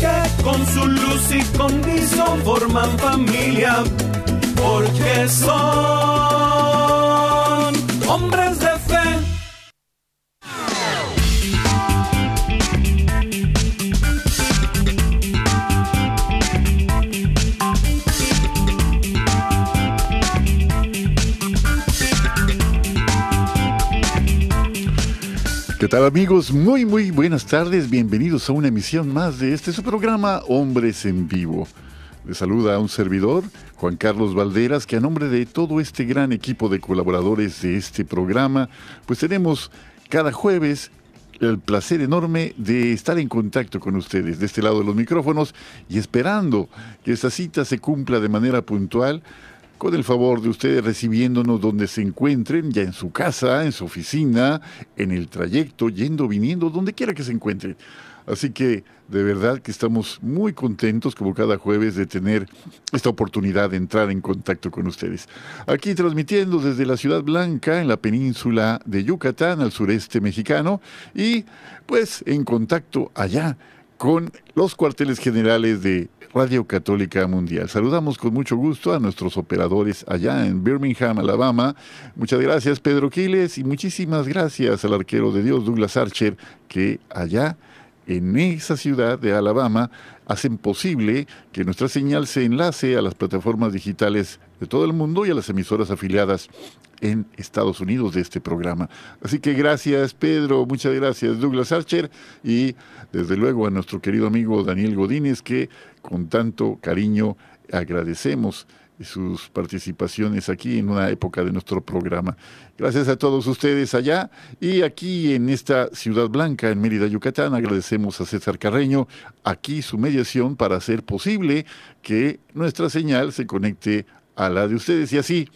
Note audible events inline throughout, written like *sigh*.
que con su luz y condición forman familia, porque son hombres ¿Qué tal amigos? Muy muy buenas tardes, bienvenidos a una emisión más de este su programa Hombres en Vivo. Les saluda a un servidor, Juan Carlos Valderas, que a nombre de todo este gran equipo de colaboradores de este programa, pues tenemos cada jueves el placer enorme de estar en contacto con ustedes de este lado de los micrófonos y esperando que esta cita se cumpla de manera puntual con el favor de ustedes recibiéndonos donde se encuentren, ya en su casa, en su oficina, en el trayecto, yendo, viniendo, donde quiera que se encuentren. Así que de verdad que estamos muy contentos como cada jueves de tener esta oportunidad de entrar en contacto con ustedes. Aquí transmitiendo desde la Ciudad Blanca en la península de Yucatán al sureste mexicano y pues en contacto allá con los cuarteles generales de Radio Católica Mundial. Saludamos con mucho gusto a nuestros operadores allá en Birmingham, Alabama. Muchas gracias Pedro Quiles y muchísimas gracias al arquero de Dios Douglas Archer que allá en esa ciudad de Alabama hacen posible que nuestra señal se enlace a las plataformas digitales de todo el mundo y a las emisoras afiliadas en Estados Unidos de este programa. Así que gracias Pedro, muchas gracias Douglas Archer y desde luego a nuestro querido amigo Daniel Godínez que con tanto cariño agradecemos sus participaciones aquí en una época de nuestro programa. Gracias a todos ustedes allá y aquí en esta Ciudad Blanca, en Mérida, Yucatán, agradecemos a César Carreño aquí su mediación para hacer posible que nuestra señal se conecte a la de ustedes y así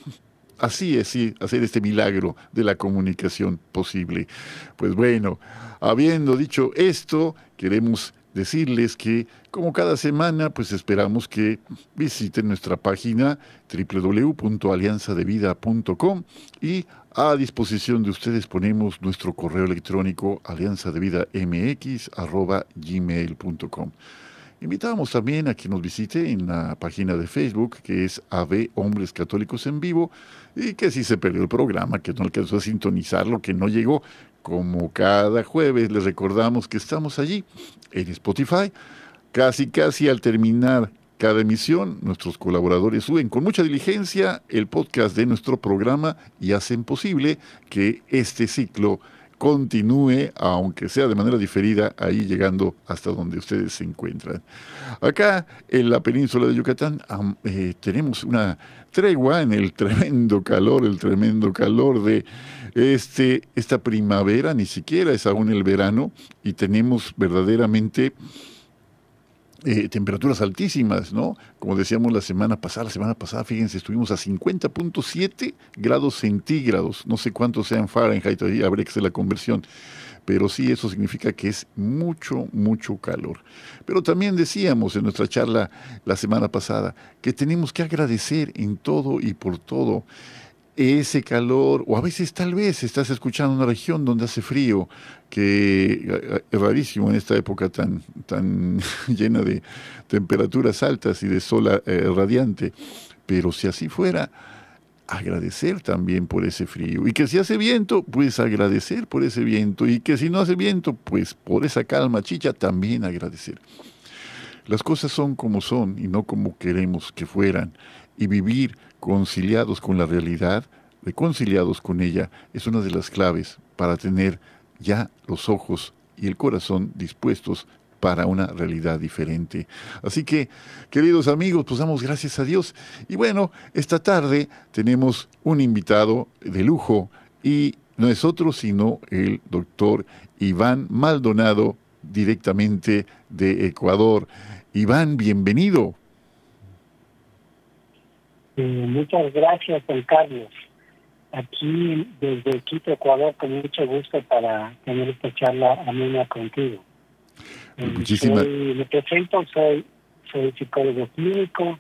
Así es, sí, hacer este milagro de la comunicación posible. Pues bueno, habiendo dicho esto, queremos decirles que como cada semana, pues esperamos que visiten nuestra página www.alianzadevida.com y a disposición de ustedes ponemos nuestro correo electrónico alianzadevidamx@gmail.com. Invitamos también a que nos visite en la página de Facebook que es AV Hombres Católicos en Vivo y que si se perdió el programa, que no alcanzó a sintonizarlo, que no llegó, como cada jueves les recordamos que estamos allí en Spotify. Casi, casi al terminar cada emisión, nuestros colaboradores suben con mucha diligencia el podcast de nuestro programa y hacen posible que este ciclo continúe, aunque sea de manera diferida, ahí llegando hasta donde ustedes se encuentran. Acá en la península de Yucatán eh, tenemos una tregua en el tremendo calor, el tremendo calor de este, esta primavera, ni siquiera es aún el verano, y tenemos verdaderamente eh, temperaturas altísimas, ¿no? Como decíamos la semana pasada, la semana pasada, fíjense, estuvimos a 50.7 grados centígrados, no sé cuántos sean Fahrenheit, ahí habrá que hacer la conversión, pero sí eso significa que es mucho, mucho calor. Pero también decíamos en nuestra charla la semana pasada que tenemos que agradecer en todo y por todo ese calor, o a veces tal vez estás escuchando una región donde hace frío, que es rarísimo en esta época tan, tan *laughs* llena de temperaturas altas y de sol eh, radiante, pero si así fuera, agradecer también por ese frío. Y que si hace viento, pues agradecer por ese viento. Y que si no hace viento, pues por esa calma chicha, también agradecer. Las cosas son como son y no como queremos que fueran. Y vivir conciliados con la realidad, reconciliados con ella, es una de las claves para tener ya los ojos y el corazón dispuestos para una realidad diferente. Así que, queridos amigos, pues damos gracias a Dios. Y bueno, esta tarde tenemos un invitado de lujo y no es otro sino el doctor Iván Maldonado, directamente de Ecuador. Iván, bienvenido. Eh, muchas gracias, Juan Carlos. Aquí desde Quito, Ecuador, con mucho gusto para tener esta charla amena contigo. Eh, Muchísimas me presento, soy, soy psicólogo clínico,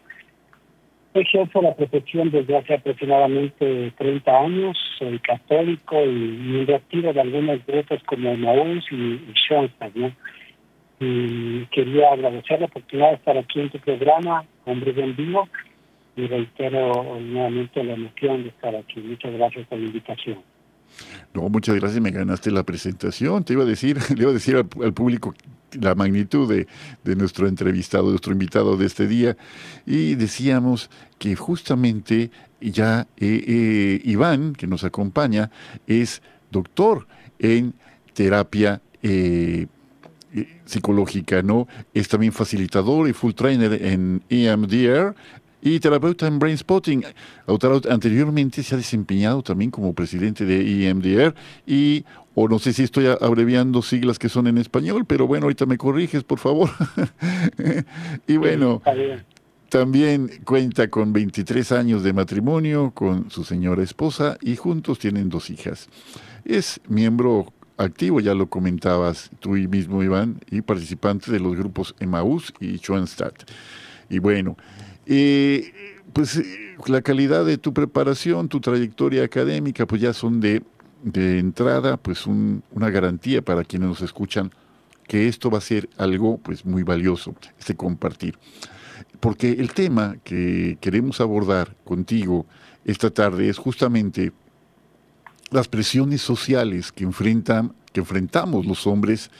ejerzo la profesión desde hace aproximadamente 30 años, soy católico y miembro activo de algunos grupos como Maús y, y Schoenstatt, ¿no? Y quería agradecer la oportunidad de estar aquí en tu programa, Hombres en Vivo, y reitero nuevamente la emoción de estar aquí. Muchas gracias por la invitación. No, muchas gracias, me ganaste la presentación. Te iba a decir, *laughs* le iba a decir al, público la magnitud de, de, nuestro entrevistado, de nuestro invitado de este día, y decíamos que justamente ya eh, eh, Iván, que nos acompaña, es doctor en terapia eh, psicológica, ¿no? Es también facilitador y full trainer en EMDR, y terapeuta en Brain Spotting. Anteriormente se ha desempeñado también como presidente de EMDR y, o no sé si estoy abreviando siglas que son en español, pero bueno, ahorita me corriges, por favor. *laughs* y bueno, también cuenta con 23 años de matrimonio con su señora esposa y juntos tienen dos hijas. Es miembro activo, ya lo comentabas tú mismo, Iván, y participante de los grupos Emmaus y Schoenstatt. Y bueno, eh, pues la calidad de tu preparación, tu trayectoria académica, pues ya son de, entrada, pues un, una garantía para quienes nos escuchan que esto va a ser algo pues muy valioso, este compartir. Porque el tema que queremos abordar contigo esta tarde es justamente las presiones sociales que enfrentan, que enfrentamos los hombres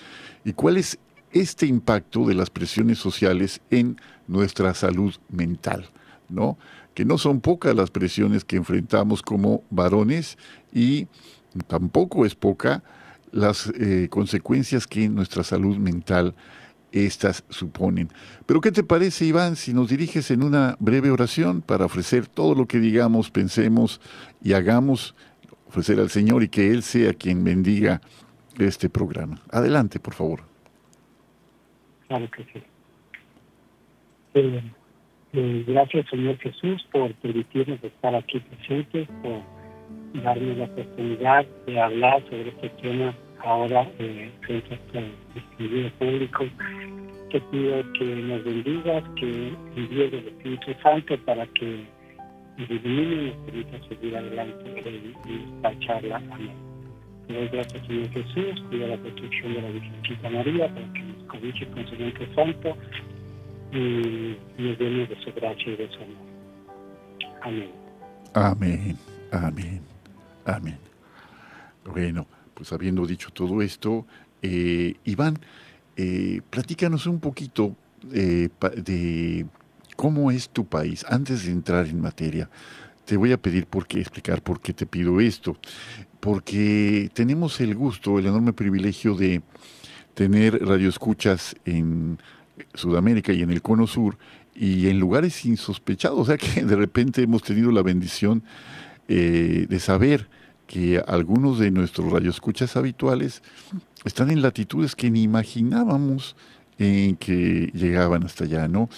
y cuál es este impacto de las presiones sociales en nuestra salud mental, ¿no? Que no son pocas las presiones que enfrentamos como varones y tampoco es poca las eh, consecuencias que en nuestra salud mental estas suponen. Pero ¿qué te parece, Iván, si nos diriges en una breve oración para ofrecer todo lo que digamos, pensemos y hagamos, ofrecer al Señor y que Él sea quien bendiga este programa? Adelante, por favor. Claro que sí. Eh, eh, gracias, Señor Jesús, por permitirnos estar aquí presentes, por darme la oportunidad de hablar sobre este tema ahora eh, frente a este distinguido público. Te pido que nos bendigas, que envíes el Espíritu Santo para que ilumine y nos permita seguir adelante en esta charla. Amén. Gracias, Señor Jesús, cuida la protección de la Virgencita María, para que cobije con su Santo Santo y nos llene de su gracia y de su amor. Amén. Amén, amén, amén. Bueno, pues habiendo dicho todo esto, eh, Iván, eh, platícanos un poquito eh, de cómo es tu país. Antes de entrar en materia, te voy a pedir por qué, explicar por qué te pido esto. Porque tenemos el gusto, el enorme privilegio de tener radioescuchas en Sudamérica y en el Cono Sur y en lugares insospechados. O sea que de repente hemos tenido la bendición eh, de saber que algunos de nuestros radioescuchas habituales están en latitudes que ni imaginábamos en que llegaban hasta allá, ¿no?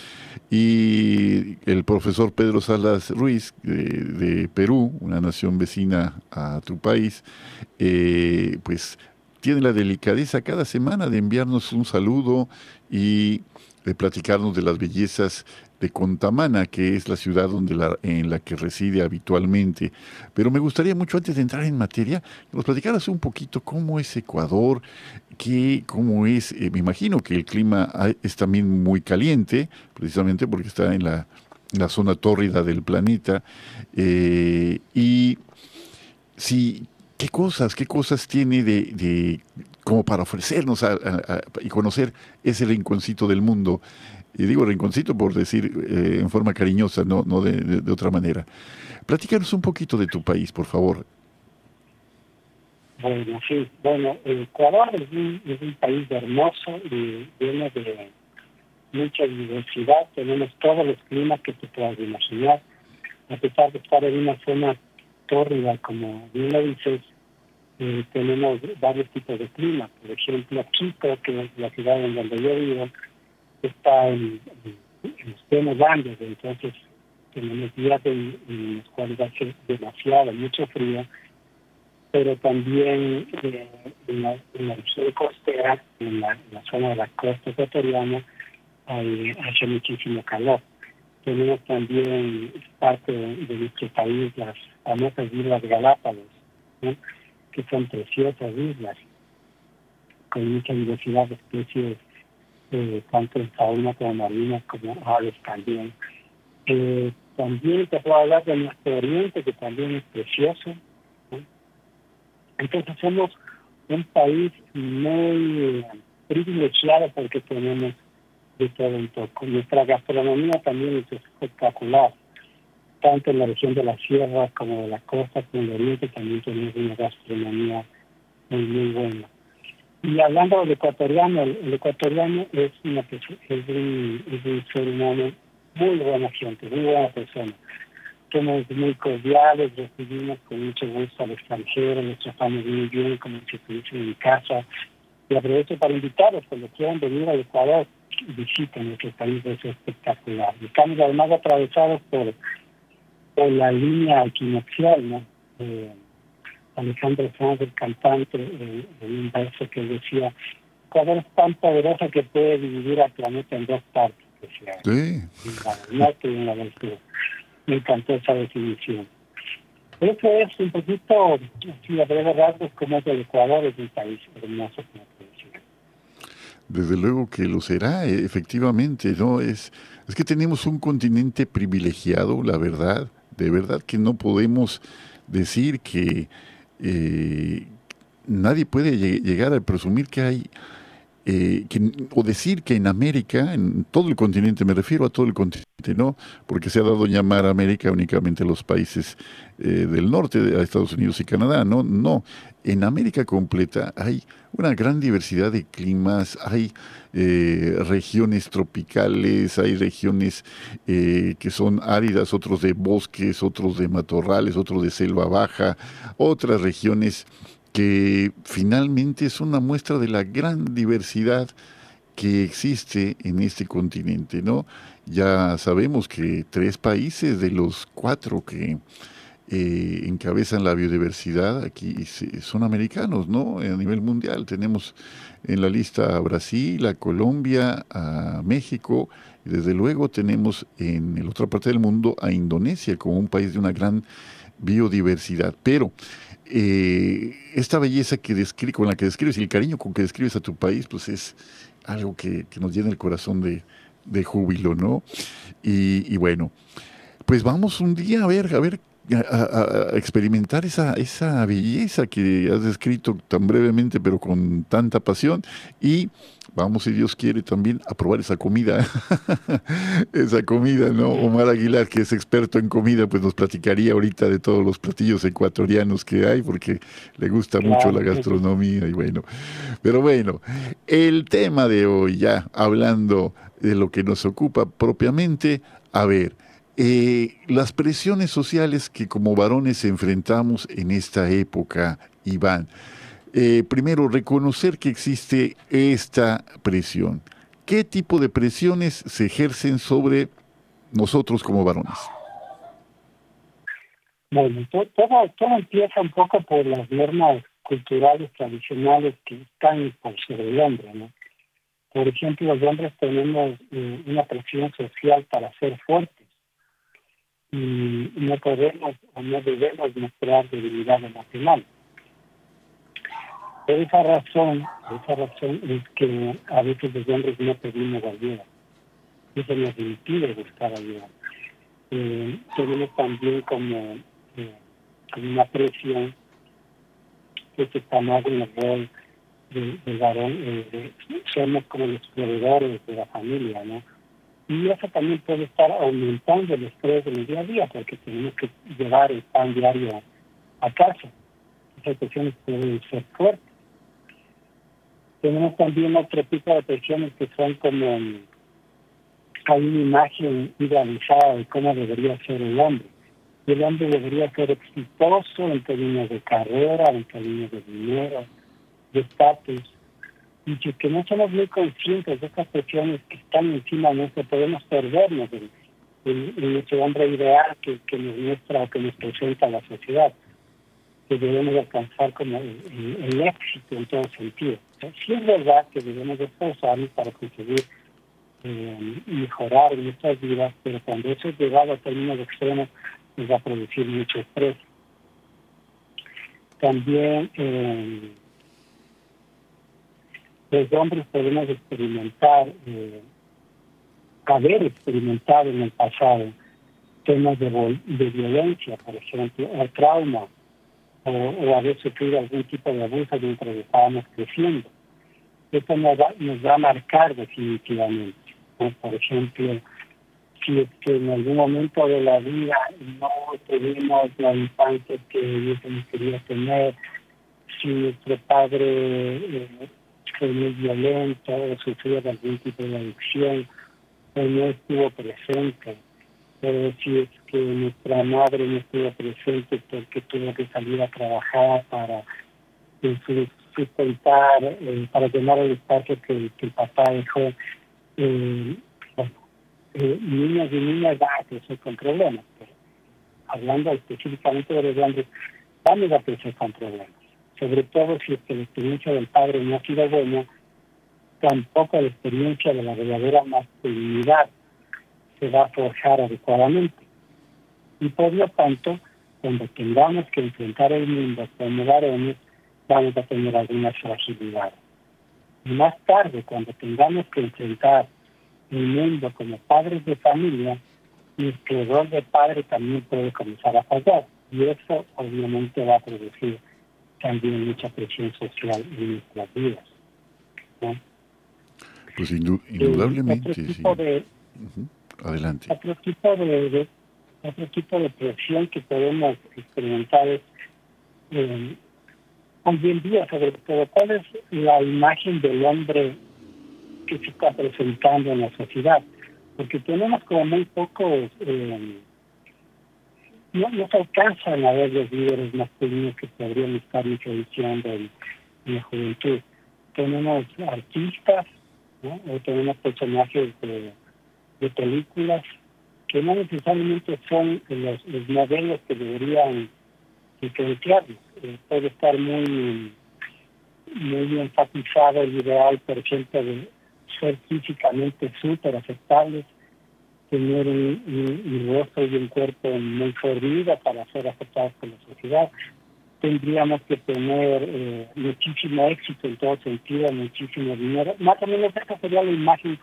Y el profesor Pedro Salas Ruiz, de, de Perú, una nación vecina a tu país, eh, pues tiene la delicadeza cada semana de enviarnos un saludo y de platicarnos de las bellezas de Contamana, que es la ciudad donde la, en la que reside habitualmente. Pero me gustaría mucho, antes de entrar en materia, que nos platicaras un poquito cómo es Ecuador, qué, cómo es, eh, me imagino que el clima es también muy caliente, precisamente porque está en la, la zona tórrida del planeta, eh, y si qué cosas, qué cosas tiene de, de como para ofrecernos a, y conocer ese rinconcito del mundo y digo rinconcito por decir eh, en forma cariñosa, no, no de, otra manera. Platícanos un poquito de tu país, por favor. Bueno, sí, bueno, Ecuador es un, es un país hermoso y lleno de mucha diversidad, tenemos todos los climas que te puedas imaginar, a pesar de estar en una zona tórrida, como bien lo dices, eh, tenemos varios tipos de clima. Por ejemplo, Quito, que es la ciudad en donde yo vivo, está en, los temas Andes, entonces tenemos días en, los cuales hace demasiado, mucho frío, pero también eh, en, la, en, la, región costera, en la, zona de la costa ecuatoriana, hay, hace muchísimo calor. Tenemos también parte de, nuestro país las famosas Islas Galápagos, que son preciosas islas, con mucha diversidad de especies, eh, tanto en fauna como marinas, como aves también. Eh, también te puedo hablar de nuestro oriente, que también es precioso. Entonces somos un país muy privilegiado porque tenemos de todo un poco. Nuestra gastronomía también es espectacular, tanto en la región de la sierra como de la costa, como en el oriente también tenemos una gastronomía muy, muy buena. Y hablando del ecuatoriano, el, ecuatoriano es, una, es, un, es un ser humano muy buena gente, muy buena persona. Somos muy cordiales, recibimos con mucho gusto al extranjero, nos tratamos muy bien como si estuviesen en casa. Y aprovecho para invitarlos, cuando quieran venir al Ecuador, visiten nuestro país, es espectacular. Estamos además atravesados por, por la línea equinoccial, ¿no? Eh, Alejandro Sanz, el cantante, eh, en un verso que decía, Ecuador es tan poderosa que puede dividir al planeta en dos partes. Decía, sí. En la norte y en la del sur. Me encantó esa definición. Eso es un poquito, así a breve rasgos, como es el Ecuador, es un país hermoso, como desde luego que lo será, e, efectivamente, ¿no? Es, es que tenemos un continente privilegiado, la verdad, de verdad que no podemos decir que eh, nadie puede llegar a presumir que hay eh, o decir que en América, en todo el continente, me refiero a todo el continente, ¿no? Porque se ha dado llamar América únicamente a los países eh, del norte, a Estados Unidos y Canadá, ¿no? No, en América completa hay una gran diversidad de climas, hay eh, regiones tropicales, hay regiones que son áridas, otros de bosques, otros de matorrales, otros de selva baja, otras regiones que finalmente es una muestra de la gran diversidad que existe en este continente, ¿no? Ya sabemos que tres países de los cuatro que eh, encabezan la biodiversidad aquí son americanos, ¿no? A nivel mundial tenemos en la lista a Brasil, a Colombia, a México y desde luego tenemos en la otra parte del mundo a Indonesia como un país de una gran biodiversidad. Pero eh, esta belleza que describe, con la que describes y el cariño con que describes a tu país, pues es algo que, nos llena el corazón de, de júbilo, ¿no? Y, bueno, pues vamos un día a ver, a ver, a, a, experimentar esa, esa belleza que has descrito tan brevemente, pero con tanta pasión, y vamos, si Dios quiere, también a probar esa comida, *laughs* esa comida, ¿no? Omar Aguilar, que es experto en comida, pues nos platicaría ahorita de todos los platillos ecuatorianos que hay, porque le gusta mucho la gastronomía y bueno. Pero bueno, el tema de hoy, ya hablando de lo que nos ocupa propiamente, a ver, eh, las presiones sociales que como varones enfrentamos en esta época, Iván. Eh, primero, reconocer que existe esta presión. ¿Qué tipo de presiones se ejercen sobre nosotros como varones? Bueno, todo, todo empieza un poco por las normas culturales tradicionales que están por sobre el hombre, ¿no? Por ejemplo, los hombres tenemos eh, una presión social para ser fuertes no podemos o no debemos mostrar debilidad emocional. Por esa razón, esa razón es que a veces los hombres no pedimos ayuda. Eso nos impide buscar ayuda. Eh, tenemos también como, eh, una presión que está más en el rol del varón, eh, somos como los proveedores de la familia, ¿no? Y eso también puede estar aumentando el estrés del día a día, porque tenemos que llevar el pan diario a casa esas presiones pueden ser fuertes. Tenemos también otro tipo de presiones que son como hay una imagen idealizada de cómo debería ser el hombre. el hombre debería ser exitoso en términos de carrera, en términos de dinero, de estatus. Y que no somos muy conscientes de estas presiones que están encima nosotros, podemos perdernos en, en, ese hombre ideal que, que nos muestra o que nos presenta la sociedad que debemos alcanzar como el, éxito en todo sentido. sí es verdad que debemos esforzarnos para conseguir eh, mejorar nuestras vidas, pero cuando eso es llevado a términos extremos, nos va a producir mucho estrés. También eh, los hombres podemos experimentar, eh, haber experimentado en el pasado temas de, de violencia, por ejemplo, o trauma, o, haber sufrido algún tipo de abuso mientras estábamos creciendo. Esto nos va, nos va a marcar definitivamente. Por ejemplo, si es que en algún momento de la vida no tuvimos la infancia que hubiésemos querido tener, si nuestro padre eh, fue muy violento o sufrió de algún tipo de adicción o no estuvo presente, pero si es que nuestra madre no estuvo presente porque tuvo que salir a trabajar para sustentar, eh, para llenar el espacio que, el papá dejó. Eh, eh, niños y niñas van a crecer con problemas. hablando específicamente de los hombres, vamos a crecer con problemas. Sobre todo si es que la experiencia del padre no ha sido buena, tampoco la experiencia de la verdadera masculinidad se va a forjar adecuadamente. Y por lo tanto, cuando tengamos que enfrentar el mundo como varones, vamos a tener algunas fragilidades. Y más tarde, cuando tengamos que enfrentar el mundo como padres de familia, nuestro rol de padre también puede comenzar a fallar. Y eso obviamente va a producir también mucha presión social en nuestras vidas. Pues indudablemente, sí. Adelante. Otro tipo de, otro tipo de presión que podemos experimentar es eh, en día, sobre todo, cuál es la imagen del hombre que se está presentando en la sociedad. Porque tenemos como muy pocos, eh, no, no se alcanzan a ver los líderes masculinos que podrían estar introduciendo en, la juventud. Tenemos artistas, ¿no? o tenemos personajes de de películas que no necesariamente son los, modelos que deberían influenciarnos. Eh, puede estar muy, muy enfatizado el ideal, por ejemplo, de ser físicamente súper aceptables, tener un, rostro y un cuerpo muy fornido para ser aceptados por la sociedad. Tendríamos que tener eh, muchísimo éxito en todo sentido, muchísimo dinero. Más o menos esa sería la imagen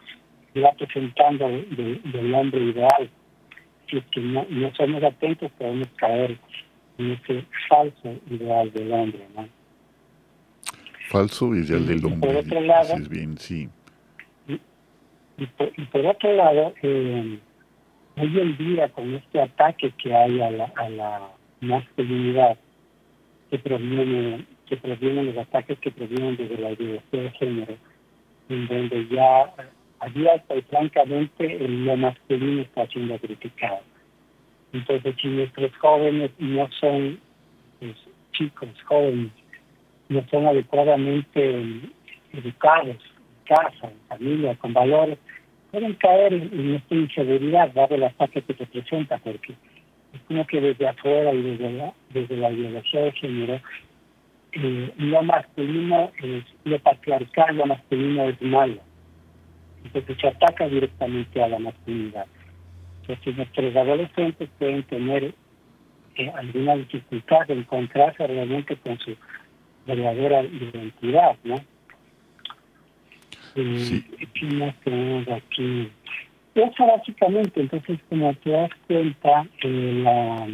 va presentando de, del hombre ideal. Si es que no, somos atentos, podemos caer en ese falso ideal del hombre. ¿no? Falso ideal del hombre. por otro lado, bien, sí. Y, por, otro lado, eh, hoy en día, con este ataque que hay a la, a la masculinidad, que proviene, que provienen los ataques que provienen desde la ideología de género, en donde ya abierta y francamente lo masculino está siendo criticado. Entonces, si nuestros jóvenes no son pues, chicos, jóvenes, no son adecuadamente educados casa, en familia, con valores, pueden caer en, esta inseguridad, dado el ataque que se presenta, porque es como que desde afuera y desde la, desde la ideología de género, eh, lo masculino es, lo patriarcal, lo masculino es malo entonces se ataca directamente a la masculinidad. Entonces nuestros adolescentes pueden tener eh, alguna dificultad de encontrarse realmente con su verdadera identidad, ¿no? Sí. ¿Qué más tenemos aquí? Eso básicamente, entonces como te das cuenta, eh, la,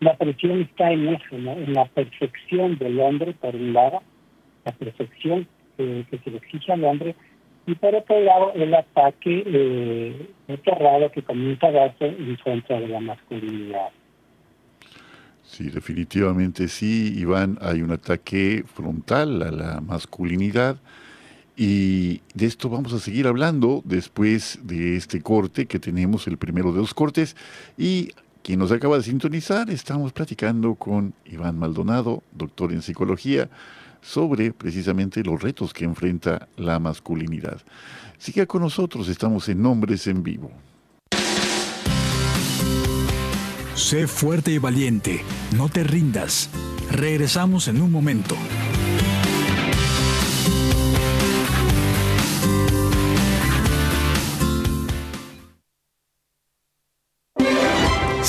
la presión está en eso, ¿no? en la perfección del hombre, por un lado, la perfección que se le exige al hombre, y por otro lado el ataque eh, raro que comienza a darse en contra de la masculinidad. Sí, definitivamente sí, Iván, hay un ataque frontal a la masculinidad y de esto vamos a seguir hablando después de este corte que tenemos, el primero de los cortes. Y quien nos acaba de sintonizar, estamos platicando con Iván Maldonado, doctor en psicología, sobre precisamente los retos que enfrenta la masculinidad. Siga con nosotros, estamos en Nombres en Vivo. Sé fuerte y valiente, no te rindas. Regresamos en un momento.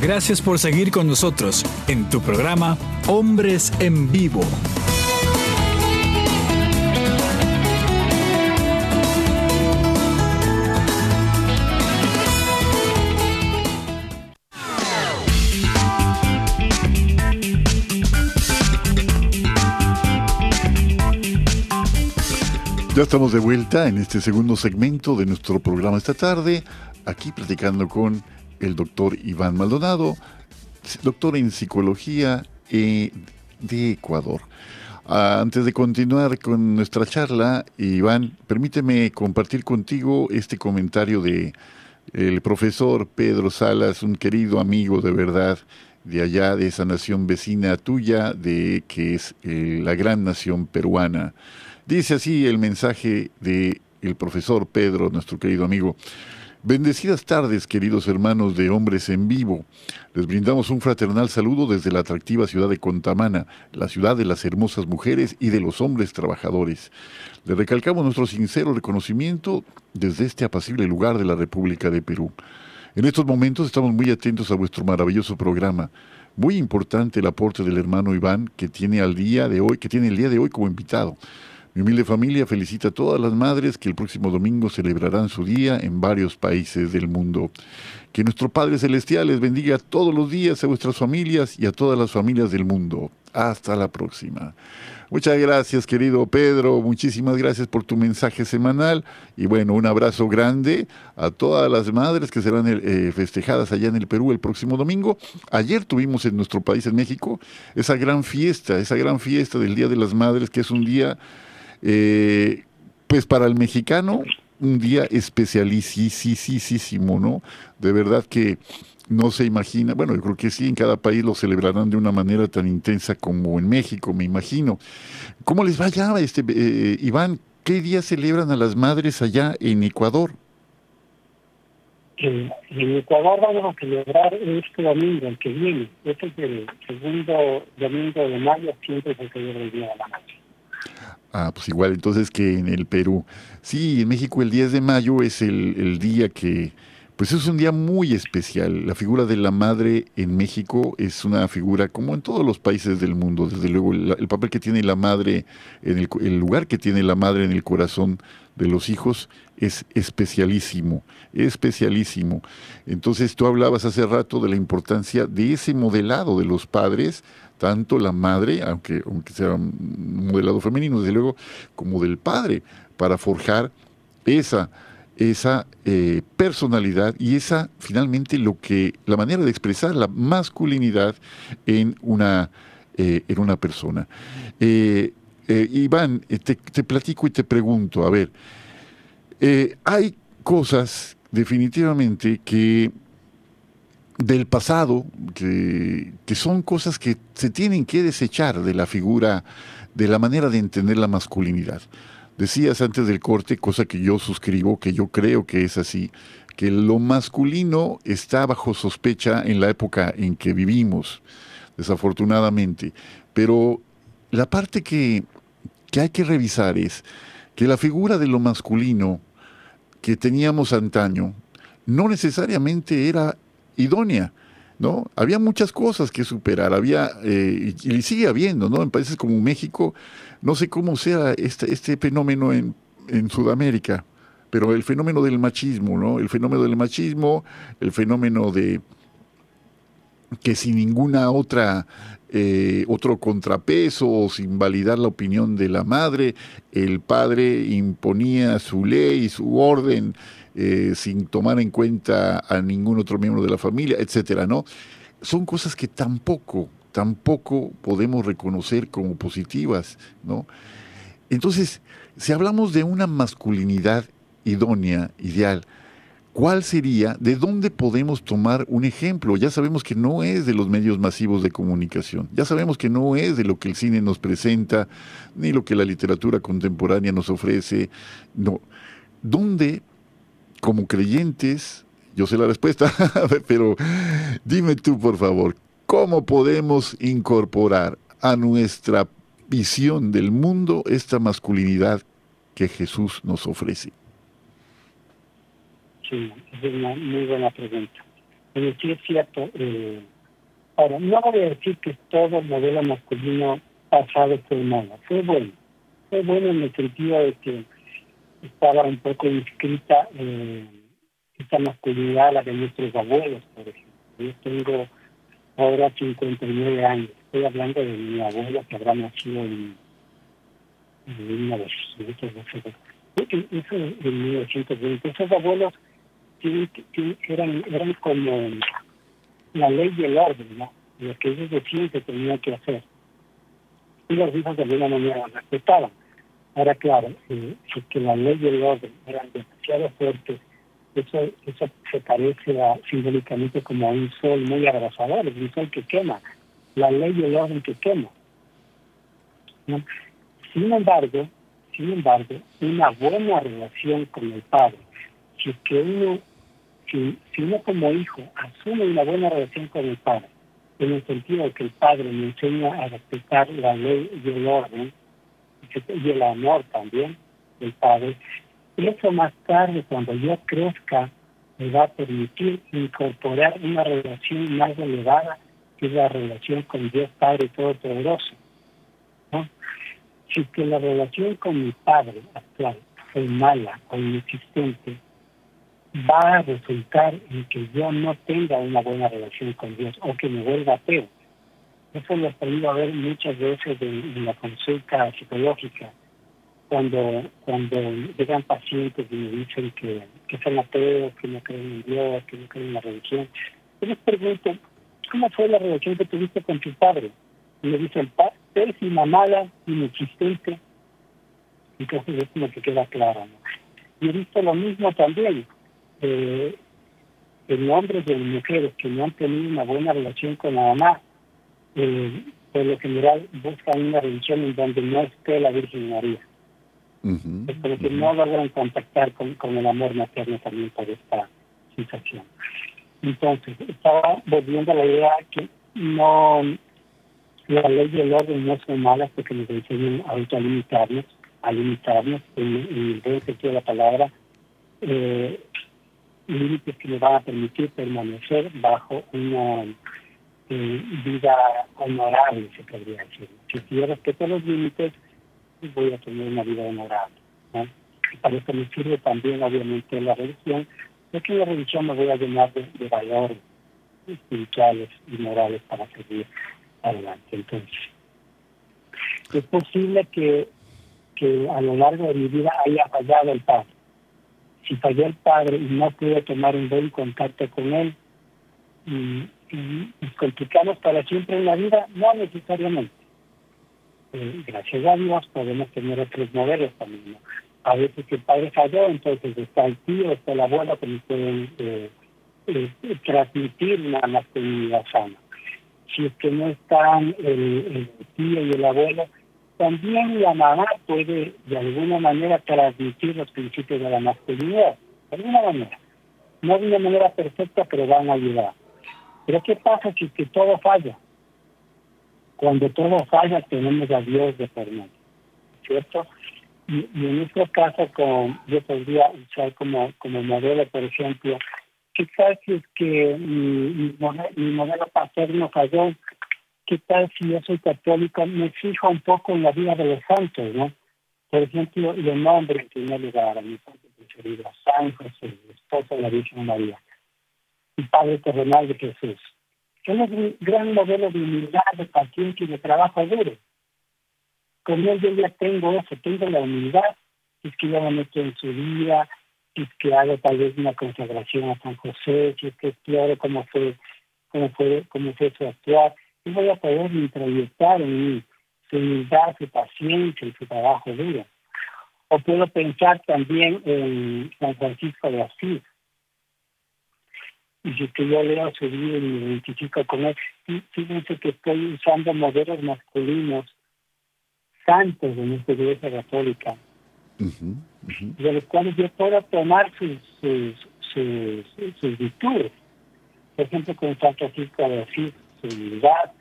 Gracias por seguir con nosotros en tu programa Hombres en Vivo. Ya estamos de vuelta en este segundo segmento de nuestro programa esta tarde, aquí platicando con el doctor Iván Maldonado, doctor en psicología eh, de Ecuador. Ah, antes de continuar con nuestra charla, Iván, permíteme compartir contigo este comentario de el profesor Pedro Salas, un querido amigo de verdad de allá, de esa nación vecina tuya, de que es eh, la gran nación peruana. Dice así el mensaje de el profesor Pedro, nuestro querido amigo. Bendecidas tardes, queridos hermanos de Hombres en Vivo. Les brindamos un fraternal saludo desde la atractiva ciudad de Contamana, la ciudad de las hermosas mujeres y de los hombres trabajadores. Les recalcamos nuestro sincero reconocimiento desde este apacible lugar de la República de Perú. En estos momentos estamos muy atentos a vuestro maravilloso programa. Muy importante el aporte del hermano Iván que tiene al día de hoy, que tiene el día de hoy como invitado. Mi humilde familia felicita a todas las madres que el próximo domingo celebrarán su día en varios países del mundo. Que nuestro Padre Celestial les bendiga todos los días a vuestras familias y a todas las familias del mundo. Hasta la próxima. Muchas gracias, querido Pedro. Muchísimas gracias por tu mensaje semanal. Y bueno, un abrazo grande a todas las madres que serán eh, festejadas allá en el Perú el próximo domingo. Ayer tuvimos en nuestro país, en México, esa gran fiesta, esa gran fiesta del Día de las Madres, que es un día eh, pues para el mexicano, un día especialísimo, ¿no? De verdad que no se imagina, bueno, yo creo que sí, en cada país lo celebrarán de una manera tan intensa como en México, me imagino. ¿Cómo les va allá, este, eh, Iván? ¿Qué día celebran a las madres allá en Ecuador? En, Ecuador vamos a celebrar este domingo, el que viene. Este es el segundo domingo de mayo, siempre se celebra el Día de la Madre. Ah, pues igual entonces que en el Perú. Sí, en México el 10 de mayo es el, día que, pues es un día muy especial. La figura de la madre en México es una figura como en todos los países del mundo. Desde luego, el, papel que tiene la madre, en el, el, lugar que tiene la madre en el corazón de los hijos es especialísimo, especialísimo. Entonces tú hablabas hace rato de la importancia de ese modelado de los padres tanto la madre, aunque, aunque sea un modelado femenino, desde luego, como del padre, para forjar esa, esa eh, personalidad y esa, finalmente, lo que, la manera de expresar la masculinidad en una, eh, en una persona. Eh, Iván, te, te, platico y te pregunto, a ver, hay cosas definitivamente que del pasado, que, son cosas que se tienen que desechar de la figura, de la manera de entender la masculinidad. Decías antes del corte, cosa que yo suscribo, que yo creo que es así, que lo masculino está bajo sospecha en la época en que vivimos, desafortunadamente. Pero la parte que, que hay que revisar es que la figura de lo masculino que teníamos antaño no necesariamente era idónea. ¿no? Había muchas cosas que superar, había, eh, y, sigue habiendo, ¿no? En países como México, no sé cómo sea este, este fenómeno en, en Sudamérica, pero el fenómeno del machismo, ¿no? El fenómeno del machismo, el fenómeno de que sin ninguna otra eh, otro contrapeso o sin validar la opinión de la madre, el padre imponía su ley, su orden, eh, sin tomar en cuenta a ningún otro miembro de la familia, etcétera, ¿no? Son cosas que tampoco, tampoco podemos reconocer como positivas, ¿no? Entonces, si hablamos de una masculinidad idónea, ideal, ¿cuál sería, de dónde podemos tomar un ejemplo? Ya sabemos que no es de los medios masivos de comunicación, ya sabemos que no es de lo que el cine nos presenta, ni lo que la literatura contemporánea nos ofrece, no. ¿Dónde, como creyentes, yo sé la respuesta, *laughs* pero dime tú, por favor, ¿cómo podemos incorporar a nuestra visión del mundo esta masculinidad que Jesús nos ofrece? Sí, es una muy buena pregunta. Pero sí es cierto. Eh, ahora, no voy a decir que todo el modelo masculino pasado fue malo. Fue bueno. Fue bueno en el sentido de que estaba un poco inscrita eh, esta masculinidad, la de nuestros abuelos, por ejemplo. Yo tengo ahora 59 años. Estoy hablando de mi abuela que habrá nacido en, en 1920. Eso en 1920. Esos abuelos eran, eran como la ley y el orden, ¿no? Lo que ellos decían que tenía que hacer. Y los hijos de alguna manera respetaban. Ahora, claro, eh, si que la ley y el orden eran demasiado fuertes, eso, eso se parece a, simbólicamente como a un sol muy abrasador, un sol que quema, la ley y el orden que quema. Sin embargo, sin embargo, una buena relación con el Padre, si que uno si, uno como hijo asume una buena relación con el padre, en el sentido de que el padre me enseña a respetar la ley y el orden, y el amor también del padre, eso más tarde, cuando yo crezca, me va a permitir incorporar una relación más elevada, que es la relación con Dios Padre Todopoderoso. ¿no? Si que la relación con mi padre actual fue mala o inexistente, va a resultar en que yo no tenga una buena relación con Dios o que me vuelva ateo. Eso lo he podido ver muchas veces en, la consulta psicológica, cuando cuando llegan pacientes y me dicen que, que son ateos, que no creen en Dios, que no creen en la religión. Yo les pregunto, ¿cómo fue la relación que tuviste con tu padre? Y me dicen, pésima, mala, inexistente. Entonces es como que queda claro. Y he visto lo mismo también eh, en hombres y en mujeres que no han tenido una buena relación con la mamá, eh, por lo general buscan una religión en donde no esté la Virgen María. es porque no logran contactar con, con el amor materno también por esta sensación. Entonces, estaba volviendo a la idea que no la ley y el orden no son malas porque nos enseñan a autolimitarnos, a limitarnos en, en el buen sentido de la palabra, eh, límites que me van a permitir permanecer bajo una eh, vida honorable, se podría decir. Si yo respeto los límites, voy a tener una vida honorable. Y para eso me sirve también, obviamente, la religión, porque la religión me voy a llenar de, valores espirituales y morales para seguir adelante. Entonces, es posible que, que a lo largo de mi vida haya fallado el paso si falló el padre y no pude tomar un buen contacto con él, y, nos complicamos para siempre en la vida, no necesariamente. Eh, gracias a Dios podemos tener otros modelos también. A veces el padre falló, entonces está el tío, está el abuelo que nos pueden eh, eh, transmitir una masculinidad sana. Si es que no están el, el tío y el abuelo, también la mamá puede de alguna manera transmitir los principios de la masculinidad, de alguna manera. No de una manera perfecta, pero van a ayudar. Pero ¿qué pasa si que todo falla? Cuando todo falla tenemos a Dios de medio, ¿cierto? Y, en nuestro caso, con, yo podría usar como, como modelo, por ejemplo, ¿qué tal si es que mi, mi, modelo paterno falló? ¿Qué tal si yo soy católico? Me fijo un poco en la vida de los santos, ¿no? Por ejemplo, el nombre en primer lugar a mi santo preferido, San José, esposo de la Virgen María, el Padre terrenal de Jesús. Es un gran modelo de humildad, de paciencia y de trabajo duro con él yo ya tengo eso, tengo la humildad, es que ya me meto en su vida, es que hago tal vez una consagración a San José, es que exploro cómo fue, cómo fue, cómo fue su actuar, y voy a poder introyectar en mí su humildad, su paciencia y su trabajo duro. O puedo pensar también en San Francisco de Asís. Y si que yo leo su vida y me identifico con él, fíjense que estoy usando modelos masculinos santos de nuestra iglesia católica, de los cuales yo puedo tomar sus, sus, virtudes. Por ejemplo, con San Francisco de Asís, su unidad,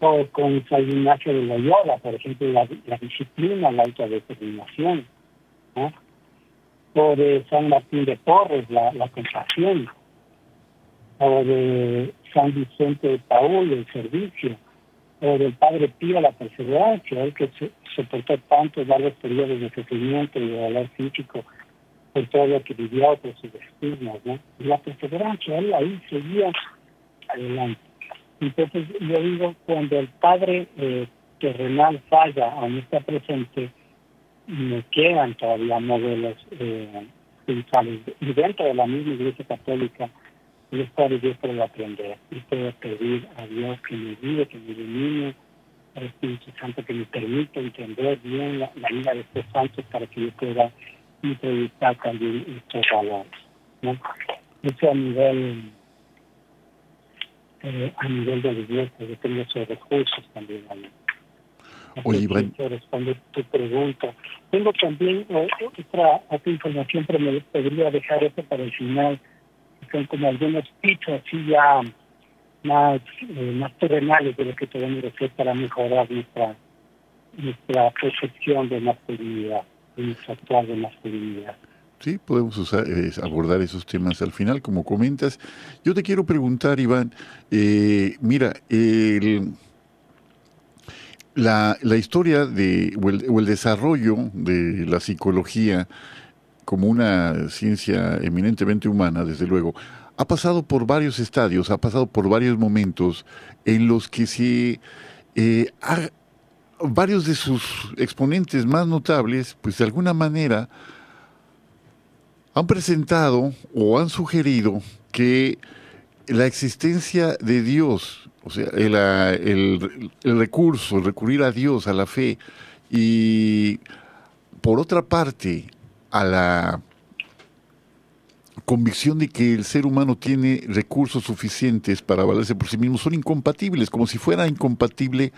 o con San Ignacio de Loyola, por ejemplo, la, disciplina, la autodeterminación, ¿no? o de San Martín de Porres, la, la compasión, o de San Vicente de Paúl, el servicio, o del Padre Pío la perseverancia, el que soportó tantos largos periodos de sufrimiento y de dolor físico por todo lo que vivió, por sus destinos, ¿no? Y la perseverancia, él ahí seguía adelante. Entonces, yo digo, cuando el Padre eh, terrenal falla no está presente, me quedan todavía modelos eh, espirituales. Y dentro de la misma Iglesia Católica, yo puedo yo puedo aprender y puedo pedir a Dios que me guíe, que me ilumine, al Espíritu Santo que me permita entender bien la, vida de estos santos para que yo pueda introducir también estos valores. ¿no? Eso a nivel eh, a nivel de la iglesia, yo tengo esos recursos también ahí. Oye, Iván. responder tu pregunta. Tengo también otra, otra información, pero me podría dejar esto para el final son como algunos pisos así ya más, eh, más terrenales de lo que podemos hacer para mejorar nuestra nuestra percepción de masculinidad, de nuestra actual de masculinidad. Sí, podemos usar, eh, abordar esos temas al final, como comentas. Yo te quiero preguntar, Iván, eh, mira, el, la, la historia de, o el desarrollo de la psicología como una ciencia eminentemente humana, desde luego, ha pasado por varios estadios, ha pasado por varios momentos en los que se eh, varios de sus exponentes más notables, pues de alguna manera han presentado o han sugerido que la existencia de Dios, o sea, el, recurso, recurrir a Dios, a la fe, y por otra parte, a la convicción de que el ser humano tiene recursos suficientes para valerse por sí mismo son incompatibles, como si fuera incompatible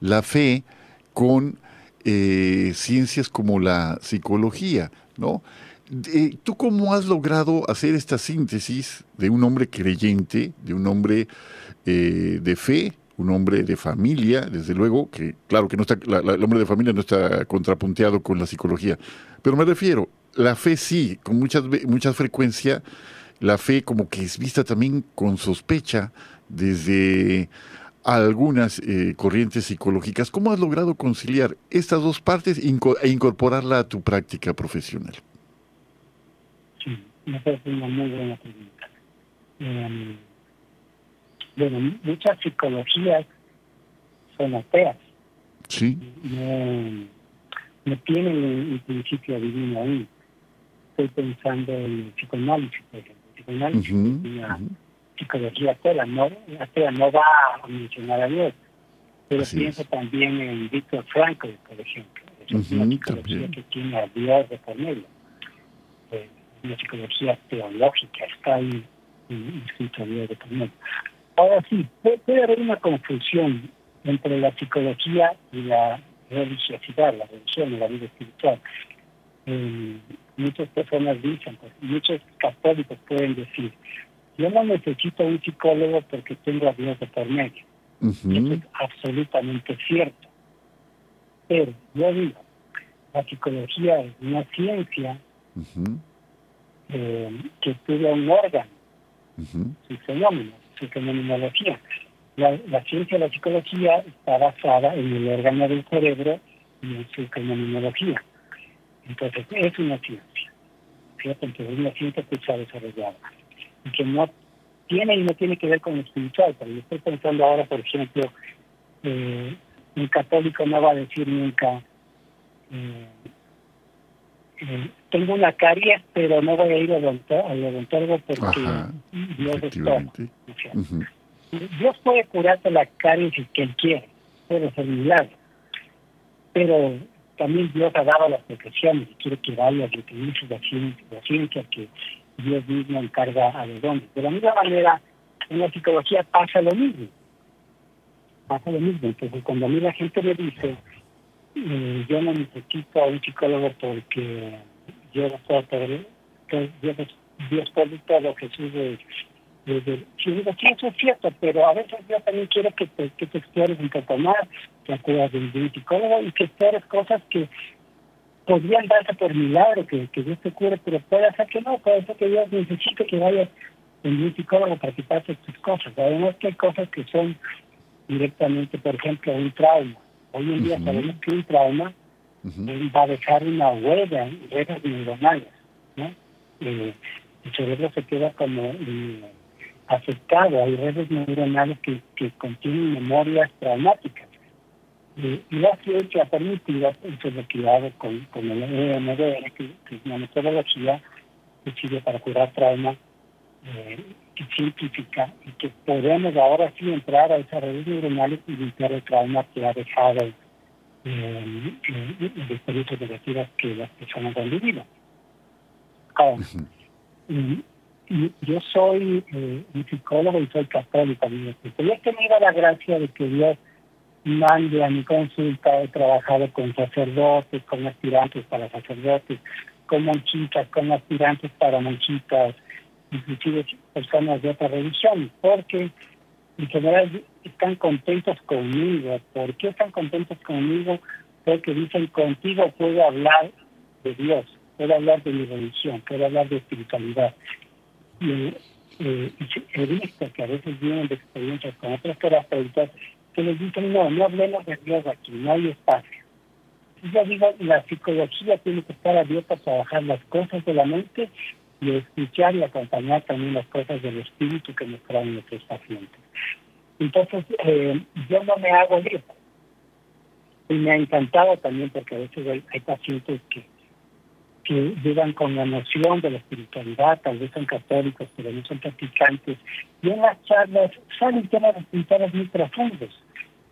la fe con eh, ciencias como la psicología, ¿no? Eh, ¿Tú cómo has logrado hacer esta síntesis de un hombre creyente, de un hombre eh, de fe, un hombre de familia, desde luego, que claro que no está, el hombre de familia no está contrapunteado con la psicología, pero me refiero, la fe sí, con mucha, mucha frecuencia, la fe como que es vista también con sospecha desde algunas eh, corrientes psicológicas. ¿Cómo has logrado conciliar estas dos partes e incorporarla a tu práctica profesional? Sí, me parece una muy buena pregunta. Em, bueno, muchas psicologías son ateas. Sí. No, no tienen un principio divino ahí estoy pensando en psicoanálisis, por ejemplo. Psicoanálisis una psicología atea, no, no va a mencionar a Dios, pero pienso también en Víctor Frankl, por ejemplo. Es una psicología que tiene a Dios de por medio. Eh, una psicología teológica, está ahí inscrito a Dios de por medio. Ahora sí, puede, haber una confusión entre la psicología y la religiosidad, la religión y la vida espiritual. Eh, muchas personas dicen, pues, muchos católicos pueden decir, yo no necesito un psicólogo porque tengo a Dios de por medio. Eso es absolutamente cierto. Pero yo digo, la psicología es una ciencia eh, que estudia un órgano, su fenómeno, su fenomenología. La, la, ciencia de la psicología está basada en el órgano del cerebro y en su fenomenología. Entonces, es una ciencia, ¿cierto? Es una ciencia que se ha desarrollado y que no tiene y no tiene que ver con lo espiritual, pero yo estoy pensando ahora, por ejemplo, eh, un católico no va a decir nunca, eh, eh, tengo una caries, pero no voy a ir al odontólogo porque Dios es todo. Dios puede curarte la caries que Él quiere, puede ser milagro, pero también Dios ha dado las profesiones y quiere que vayas y utilices la ciencia, que Dios mismo encarga a los dones. De la misma manera, en la psicología pasa lo mismo. Pasa lo mismo. Entonces, cuando a mí la gente me dice, eh, yo no necesito a un psicólogo porque yo no puedo tener, Dios, Dios puede todo, Jesús es sí, eso es cierto, pero a veces yo también quiero que te, que te explores un poco más, que acudas de un psicólogo y que explores cosas que podrían darse por milagro, que, que Dios te cure, pero puede ser que no, puede ser que Dios necesite que vayas en un psicólogo para que pases tus cosas. Además que hay cosas que son directamente, por ejemplo, un trauma. Hoy en día sabemos que un trauma va a dejar una huella en redes neuronales, ¿no? Eh, el cerebro se queda como eh, afectado, hay redes neuronales que, que contienen memorias traumáticas. Y, la ciencia ha permitido, que hago con, con el EMDR, que, es una metodología que sirve para curar trauma, eh, que científica, y que podemos ahora sí entrar a esas redes neuronales y limpiar el trauma que ha dejado eh, eh, de experiencias negativas que las personas han vivido. Ahora, yo soy eh, un psicólogo y soy católico. Yo he tenido la gracia de que Dios mande a mi consulta, he trabajado con sacerdotes, con aspirantes para sacerdotes, con monchitas, con aspirantes para monchitas, inclusive personas de otra religión, porque en general están contentos conmigo. ¿Por qué están contentos conmigo? Porque dicen, contigo puedo hablar de Dios, puedo hablar de mi religión, puedo hablar de espiritualidad. Y, eh, he visto que a veces vienen de experiencias con otros terapeutas que les dicen, no, no hablemos de Dios aquí, no hay espacio. Yo digo, la psicología tiene que estar abierta a trabajar las cosas de la mente y escuchar y acompañar también las cosas del espíritu que nos traen nuestros pacientes. Entonces, eh, yo no me hago libre. Y me ha encantado también porque a veces hay pacientes que que vivan con la noción de la espiritualidad, tal vez son católicos, pero no son practicantes. Y en las charlas salen temas espirituales muy profundos.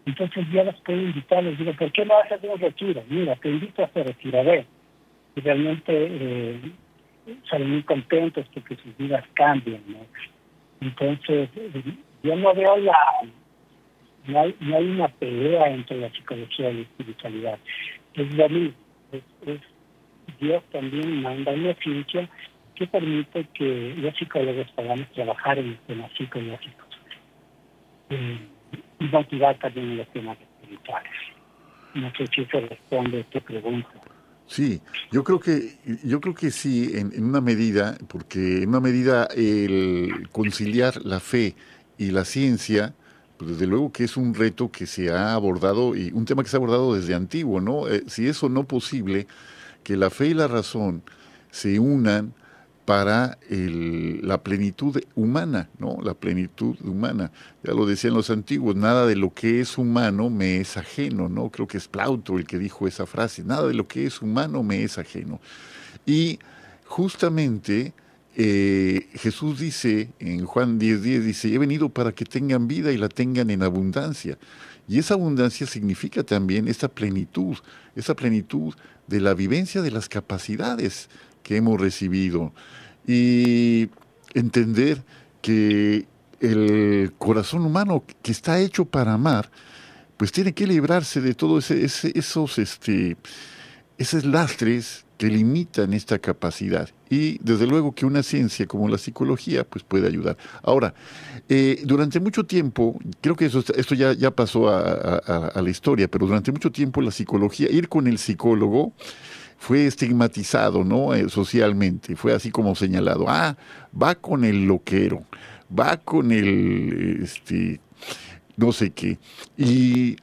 Entonces yo los puedo invitar, les digo, ¿por qué no haces un retiro? Mira, te invito a hacer ver. Y realmente eh, salen muy contentos porque sus vidas cambian, ¿no? Entonces, yo no veo la... No hay, no hay una pelea entre la psicología y la espiritualidad. Es lo mismo. es Dios también manda una ciencia que permite que los psicólogos podamos trabajar en temas psicológicos eh, también en los temas espirituales. No sé si responde a esta pregunta. Sí, yo creo que yo creo que sí, en, en, una medida, porque en una medida el conciliar la fe y la ciencia, pues desde luego que es un reto que se ha abordado y un tema que se ha abordado desde antiguo, ¿no? Eh, si eso no posible, que la fe y la razón se unan para la plenitud humana, ¿no? La plenitud humana. Ya lo decían los antiguos, nada de lo que es humano me es ajeno, ¿no? Creo que es Plauto el que dijo esa frase, nada de lo que es humano me es ajeno. Y justamente eh, Jesús dice en Juan 10:10, 10, dice, he venido para que tengan vida y la tengan en abundancia. Y esa abundancia significa también esa plenitud, esa plenitud de la vivencia de las capacidades que hemos recibido y entender que el corazón humano que está hecho para amar, pues tiene que librarse de todos esos, este, esos lastres que limitan esta capacidad. Y desde luego que una ciencia como la psicología pues puede ayudar. Ahora, eh, durante mucho tiempo, creo que eso, esto ya, ya pasó a, la historia, pero durante mucho tiempo la psicología, ir con el psicólogo, fue estigmatizado, ¿no? Eh, socialmente, fue así como señalado. Ah, va con el loquero, va con el, este, no sé qué. Y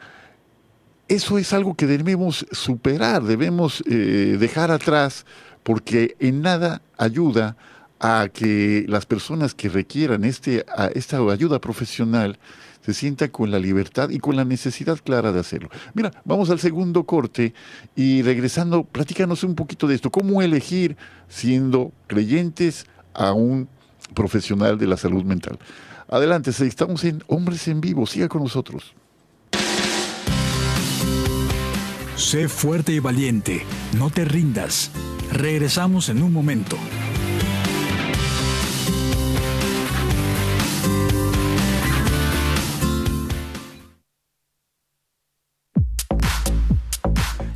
eso es algo que debemos superar, debemos eh, dejar atrás, porque en nada ayuda a que las personas que requieran este, esta ayuda profesional se sientan con la libertad y con la necesidad clara de hacerlo. Mira, vamos al segundo corte y regresando, platícanos un poquito de esto. ¿Cómo elegir siendo creyentes a un profesional de la salud mental? Adelante, estamos en Hombres en Vivo, siga con nosotros. Sé fuerte y valiente, no te rindas. Regresamos en un momento.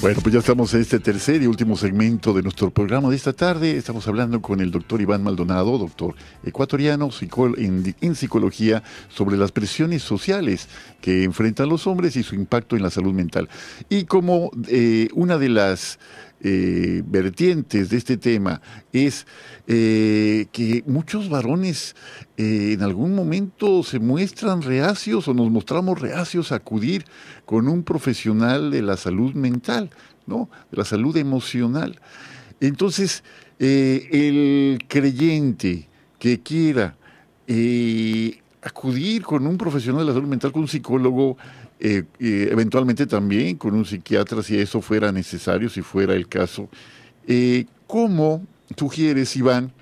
Bueno, pues ya estamos en este tercer y último segmento de nuestro programa de esta tarde. Estamos hablando con el doctor Iván Maldonado, doctor ecuatoriano en, psicología, sobre las presiones sociales que enfrentan los hombres y su impacto en la salud mental. Y como eh, una de las eh, vertientes de este tema es eh, que muchos varones en algún momento se muestran reacios o nos mostramos reacios a acudir con un profesional de la salud mental, ¿no? De la salud emocional. Entonces, eh, el creyente que quiera eh, acudir con un profesional de la salud mental, con un psicólogo, eh, eventualmente también con un psiquiatra, si eso fuera necesario, si fuera el caso, ¿cómo sugieres, Iván,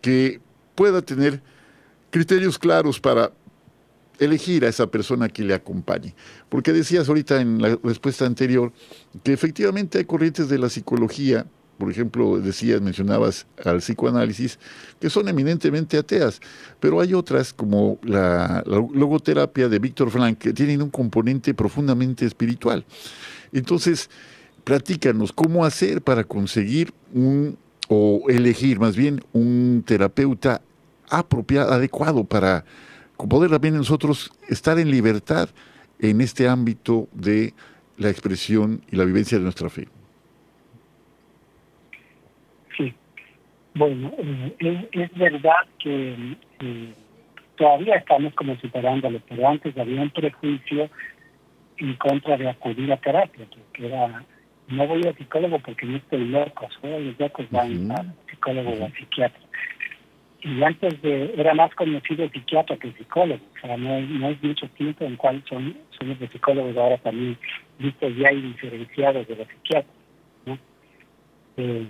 que pueda tener criterios claros para elegir a esa persona que le acompañe. Porque decías ahorita en la respuesta anterior que efectivamente hay corrientes de la psicología, por ejemplo, decías, mencionabas al psicoanálisis, que son eminentemente ateas, pero hay otras como la, logoterapia de Víctor Frank que tienen un componente profundamente espiritual. Entonces, platícanos cómo hacer para conseguir un, o elegir más bien un terapeuta apropiado, adecuado para poder también nosotros estar en libertad en este ámbito de la expresión y la vivencia de nuestra fe. Sí, bueno, eh, es, verdad que todavía estamos como superándolo, pero antes había un prejuicio en contra de acudir a terapia, que era, no voy al psicólogo porque no estoy loco, solo los locos van al psicólogo o al psiquiatra y antes de era más conocido el psiquiatra que el psicólogo, o sea, no, no es mucho tiempo en cual son, son los psicólogos ahora también vistos ya y diferenciados de los psiquiatras. ¿no? Eh,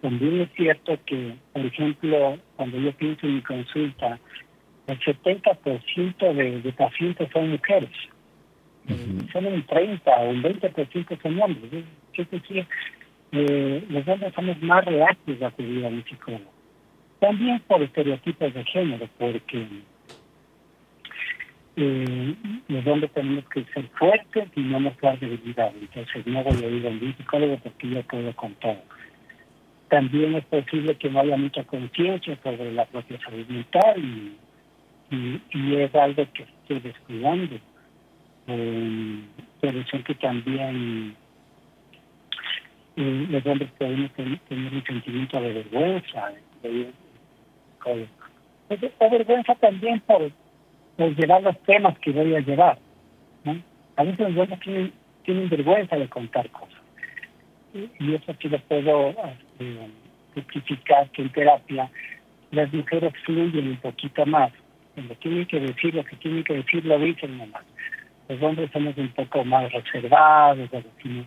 también es cierto que, por ejemplo, cuando yo pienso en mi consulta, el 70% de, de pacientes son mujeres. Eh, solo un 30 o un 20% son hombres. Es decir, eh, los hombres somos más reacios a acudir a un psicólogo. También por estereotipos de género, porque eh, los hombres tenemos que ser fuertes y no mostrar debilidad. Entonces no voy a ir a un psicólogo porque yo puedo con todo. También es posible que no haya mucha conciencia sobre la propia salud mental y, y, es algo que estoy descuidando. Eh, sé que también y los hombres podemos tener, un sentimiento de vergüenza, de, vergüenza también por, llevar los temas que voy a llevar. ¿no? A veces los hombres tienen, tienen vergüenza de contar cosas. Y, eso sí lo puedo eh, justificar que en terapia las mujeres fluyen un poquito más. Cuando tienen que decir lo que tienen que decir, lo dicen nomás. Los hombres somos un poco más reservados, o, decimos,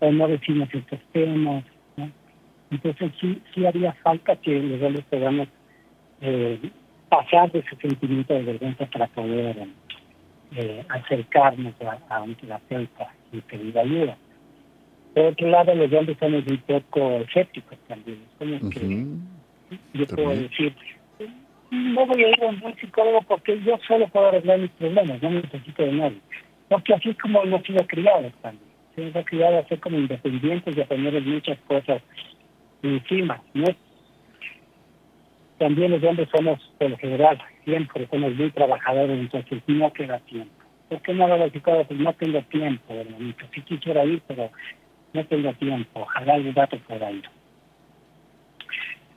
o no decimos estos temas. ¿no? Entonces sí, sí haría falta que los hombres podamos eh, pasar de ese sentimiento de vergüenza para poder eh, acercarnos a, un terapeuta y pedir ayuda. Por otro lado, los hombres somos un poco escépticos también. Como que yo puedo decir, no voy a ir a un psicólogo porque yo solo puedo arreglar mis problemas, no necesito de nadie. Porque así es como hemos sido criados también. Se nos ha criado a ser como independientes y a tener muchas cosas encima. ¿no? También los hombres somos, por lo general, siempre somos muy trabajadores, entonces no queda tiempo. ¿Por qué no hago la psicóloga? Pues no tengo tiempo, hermanito. Sí quisiera ir, pero no tengo tiempo. Ojalá algún dato pueda ir.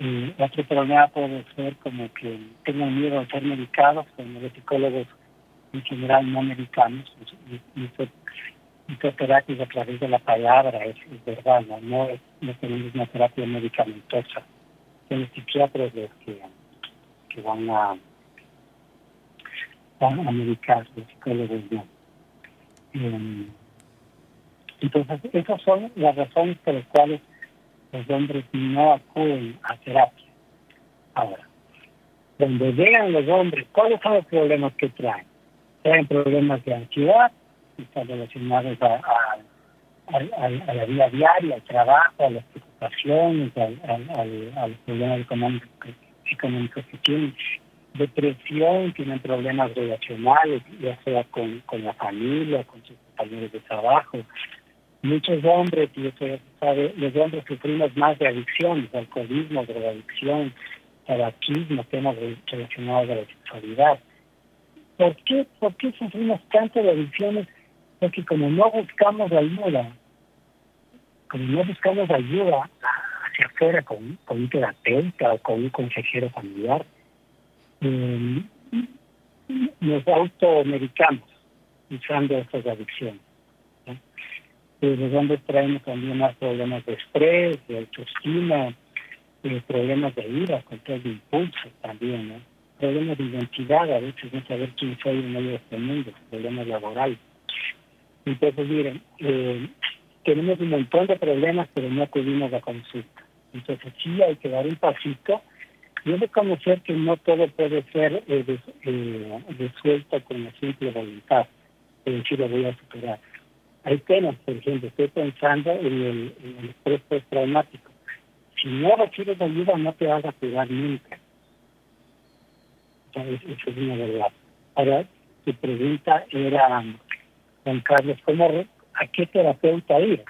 Y otro problema puede ser como que tengo miedo a ser medicados, como los psicólogos en general no medicanos, y, y, terapias a través de la palabra, es, verdad, no, no, es, no tenemos una terapia medicamentosa. Los psiquiatras los que, que van a van a medicar, los psicólogos no. Em, entonces, esas son las razones por las cuales los hombres no acuden a terapia. Ahora, cuando llegan los hombres, ¿cuáles son los problemas que traen? Traen problemas de ansiedad, que están relacionados a, la vida diaria, al trabajo, a las preocupaciones, a los problemas económicos, económicos que tienen. Depresión, tienen problemas relacionales, ya sea con, con la familia, con sus compañeros de trabajo, muchos hombres, y eso sabe, los hombres sufrimos más de adicciones, alcoholismo, drogadicción, tabaquismo, temas relacionados a la sexualidad. ¿Por qué, ¿Por qué sufrimos tanto de adicciones? Porque como no buscamos ayuda, como no buscamos ayuda hacia afuera con, con un terapeuta o con un consejero familiar, eh, nos automedicamos usando estas adicciones los hombres traemos también más problemas de estrés, de autoestima, eh, problemas de ira, control de impulso también, ¿no? problemas de identidad, a veces no saber quién soy en medio de este mundo, problemas laborales. Entonces, miren, eh, tenemos un montón de problemas, pero no acudimos a consulta. Entonces, sí hay que dar un pasito y reconocer que no todo puede ser eh, eh, resuelto con la simple voluntad, es decir, lo voy a superar hay temas, por ejemplo, estoy pensando en el, en el estrés postraumático. Si no recibes ayuda, no te vas a cuidar nunca. Eso es una verdad. Ahora, tu pregunta era, Juan Carlos, ¿cómo, ¿a qué terapeuta ir?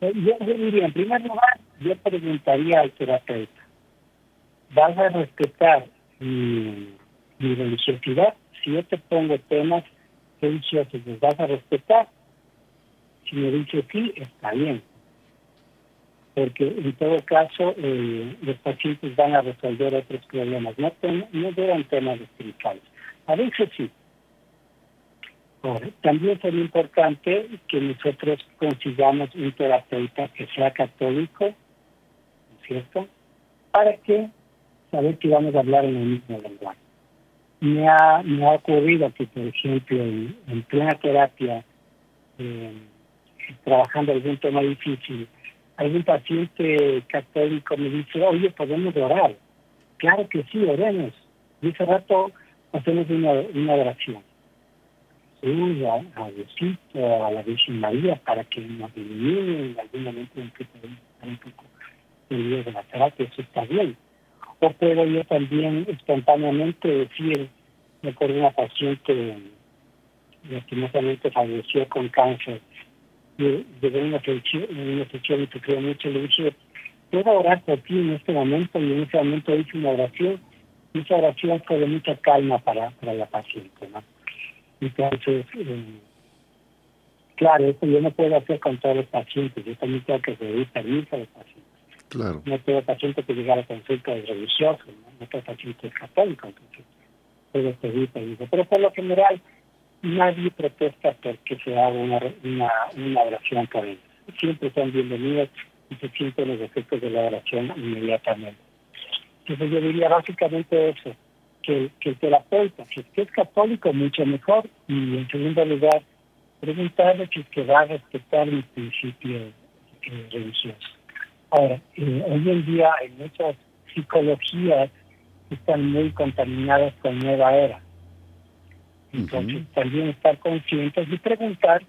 Yo, diría, en primer lugar, yo preguntaría al terapeuta, ¿vas a respetar mi, mi religiosidad? Si yo te pongo temas religiosos, ¿los vas a respetar? Si me dice sí, está bien. Porque en todo caso, eh, los pacientes van a resolver otros problemas. No, no temas espirituales. A veces sí. también sería importante que nosotros consigamos un terapeuta que sea católico, ¿cierto? Para que saber que vamos a hablar en el mismo lenguaje. Me ha, me ha ocurrido que, por ejemplo, en, plena terapia, eh, trabajando algún tema difícil, algún paciente católico me dice, oye, podemos orar. Claro que sí, oremos. Y ese rato hacemos una, oración. Sí, a, a Diosito, a la Virgen María, para que nos elimine en algún momento en que podemos estar un poco perdidos de la terapia, eso está bien. O puedo yo también espontáneamente decir, me acuerdo una paciente lastimosamente falleció con cáncer de una sesión, una sesión que creo mucho, le dije, puedo orar por ti en este momento, y en ese momento hice una oración, y esa oración fue de mucha calma para, para la paciente, ¿no? Entonces, eh, claro, eso yo no puedo hacer con todos los pacientes, yo también tengo que pedir permiso a los pacientes. Claro. No tengo pacientes que llegar a consulta de religioso, no, no tengo pacientes católicos, entonces puedo pedir permiso. Pero por lo general, nadie protesta porque se haga una, una, una oración por ellos. Siempre son bienvenidos y se sienten los efectos de la oración inmediatamente. Entonces yo diría básicamente eso, que, que el terapeuta, si es que es católico, mucho mejor, y en segundo lugar, preguntarle si es que va a respetar mis principios eh, religiosos. Ahora, hoy en día hay muchas psicologías están muy contaminadas con nueva era. Entonces, también estar conscientes y preguntar,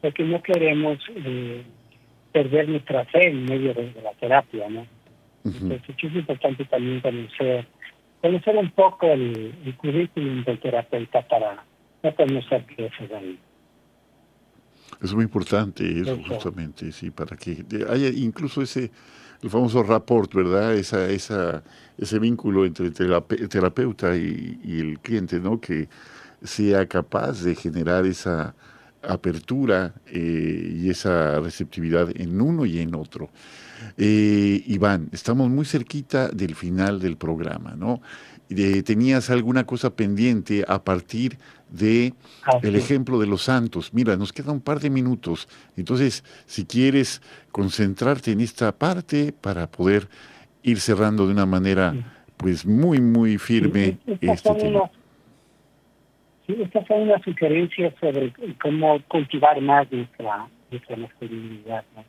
porque no queremos eh, perder nuestra fe en medio de, de la terapia, ¿no? Entonces, es importante también conocer, conocer un poco el, el currículum del terapeuta para no conocer piezas ahí. Es muy importante eso, justamente, sí, para que haya incluso ese, el famoso rapport, ¿verdad? Esa, esa, ese vínculo entre el terapeuta y, y el cliente, ¿no? Que sea capaz de generar esa apertura eh, y esa receptividad en uno y en otro. Eh, Iván, estamos muy cerquita del final del programa, ¿no? De- ¿Tenías alguna cosa pendiente a partir de Así el ejemplo de los santos? Mira, nos queda un par de minutos. Entonces, si quieres concentrarte en esta parte para poder ir cerrando de una manera, pues muy, muy firme este tema. Estas son unas sugerencias sobre cómo cultivar más nuestra, nuestra masculinidad. ¿no?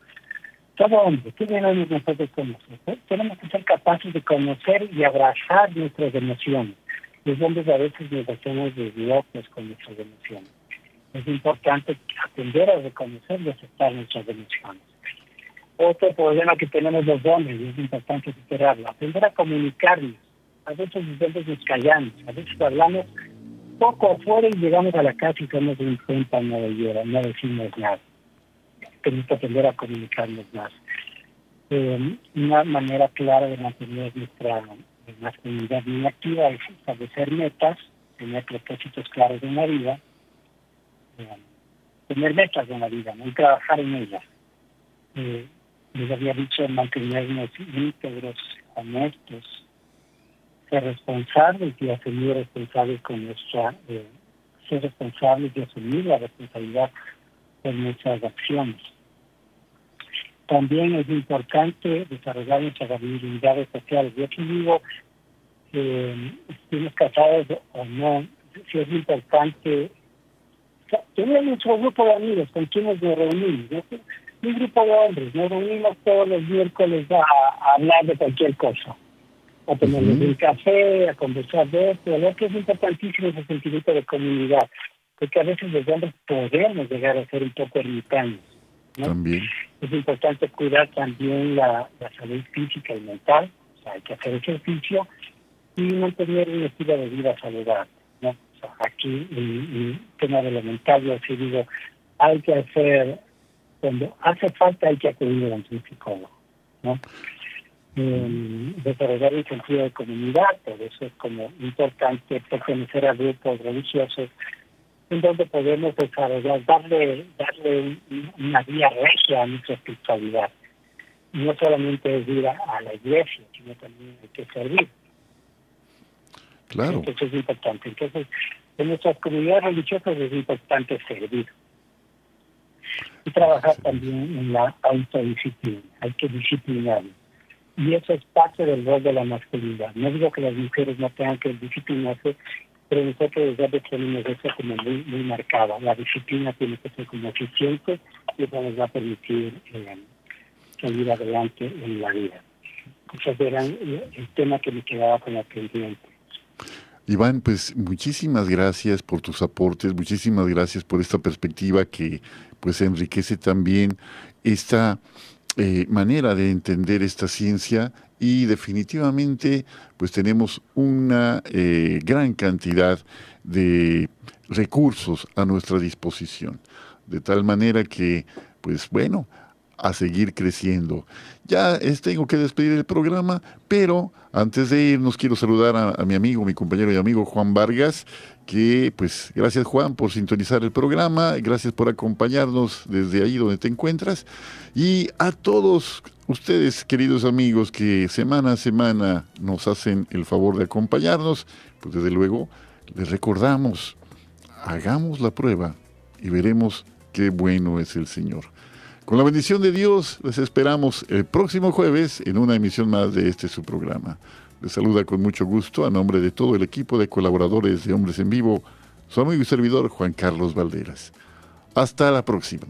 Todo hombre, ¿qué debemos nosotros conocer? ¿Eh? Tenemos que ser capaces de conocer y abrazar nuestras emociones. Los hombres a veces nos hacemos desviados con nuestras emociones. Es importante aprender a reconocer y aceptar nuestras emociones. Otro problema que tenemos los hombres, y es importante superarlo, aprender a comunicarnos. A veces los hombres nos callamos, a veces hablamos poco afuera y llegamos a la casa y somos un cuenta no no decimos nada. Tenemos que aprender a comunicarnos más. Eh, una manera clara de mantener nuestra masculinidad bien activa es establecer metas, tener propósitos claros en la vida, eh, tener metas en la vida ¿no? y trabajar en ellas. Eh, les había dicho mantenernos íntegros, honestos, ser responsables y asumir responsables con nuestra, eh, ser responsables y asumir la responsabilidad por nuestras acciones. También es importante desarrollar nuestras habilidades sociales. Yo aquí digo, eh, estemos casados o no, si es importante tener nuestro grupo de amigos con quienes nos reunimos. ¿no? Un grupo de hombres, nos reunimos todos los miércoles a hablar de cualquier cosa a tomarnos Ujú. un café, a conversar de esto, lo que es importantísimo ese sentimiento de comunidad, porque a veces los hombres podemos llegar a ser un poco ermitaños. ¿no? También. Es importante cuidar también la, la salud física y mental, o sea, hay que hacer ejercicio y mantener un estilo de vida saludable. ¿no? O sea, aquí en el tema de lo mental, yo sí digo, hay que hacer, cuando hace falta hay que acudir a un psicólogo. ¿no? Eh, desarrollar un sentido de comunidad, por eso es como importante pertenecer a grupos religiosos en donde podemos desarrollar, darle, darle un- una vía regia a nuestra espiritualidad. No solamente es ir a, a la iglesia, sino también hay que servir. Claro. Entonces es importante. Entonces, en nuestras comunidades religiosas es importante servir. Y trabajar también en la autodisciplina. Hay que disciplinarnos. Y eso es parte del rol de la masculinidad. No digo que las mujeres no tengan que disciplinarse, pero nosotros hombres tenemos eso como muy, muy marcado. La disciplina tiene que ser como eficiente y eso nos va a permitir eh, salir adelante en la vida. Esos eran eh, el tema que me quedaba como pendiente. Iván, pues muchísimas gracias por tus aportes, muchísimas gracias por esta perspectiva que pues enriquece también esta eh, manera de entender esta ciencia y definitivamente pues tenemos una eh, gran cantidad de recursos a nuestra disposición. De tal manera que, pues bueno, a seguir creciendo. Ya tengo que despedir el programa, pero antes de irnos quiero saludar a, a, mi amigo, mi compañero y amigo Juan Vargas, que pues gracias Juan por sintonizar el programa, gracias por acompañarnos desde ahí donde te encuentras y a todos ustedes queridos amigos que semana a semana nos hacen el favor de acompañarnos, pues desde luego les recordamos, hagamos la prueba y veremos qué bueno es el Señor. Con la bendición de Dios, les esperamos el próximo jueves en una emisión más de este su programa. Les saluda con mucho gusto a nombre de todo el equipo de colaboradores de Hombres en Vivo, su amigo y servidor Juan Carlos Valderas. Hasta la próxima.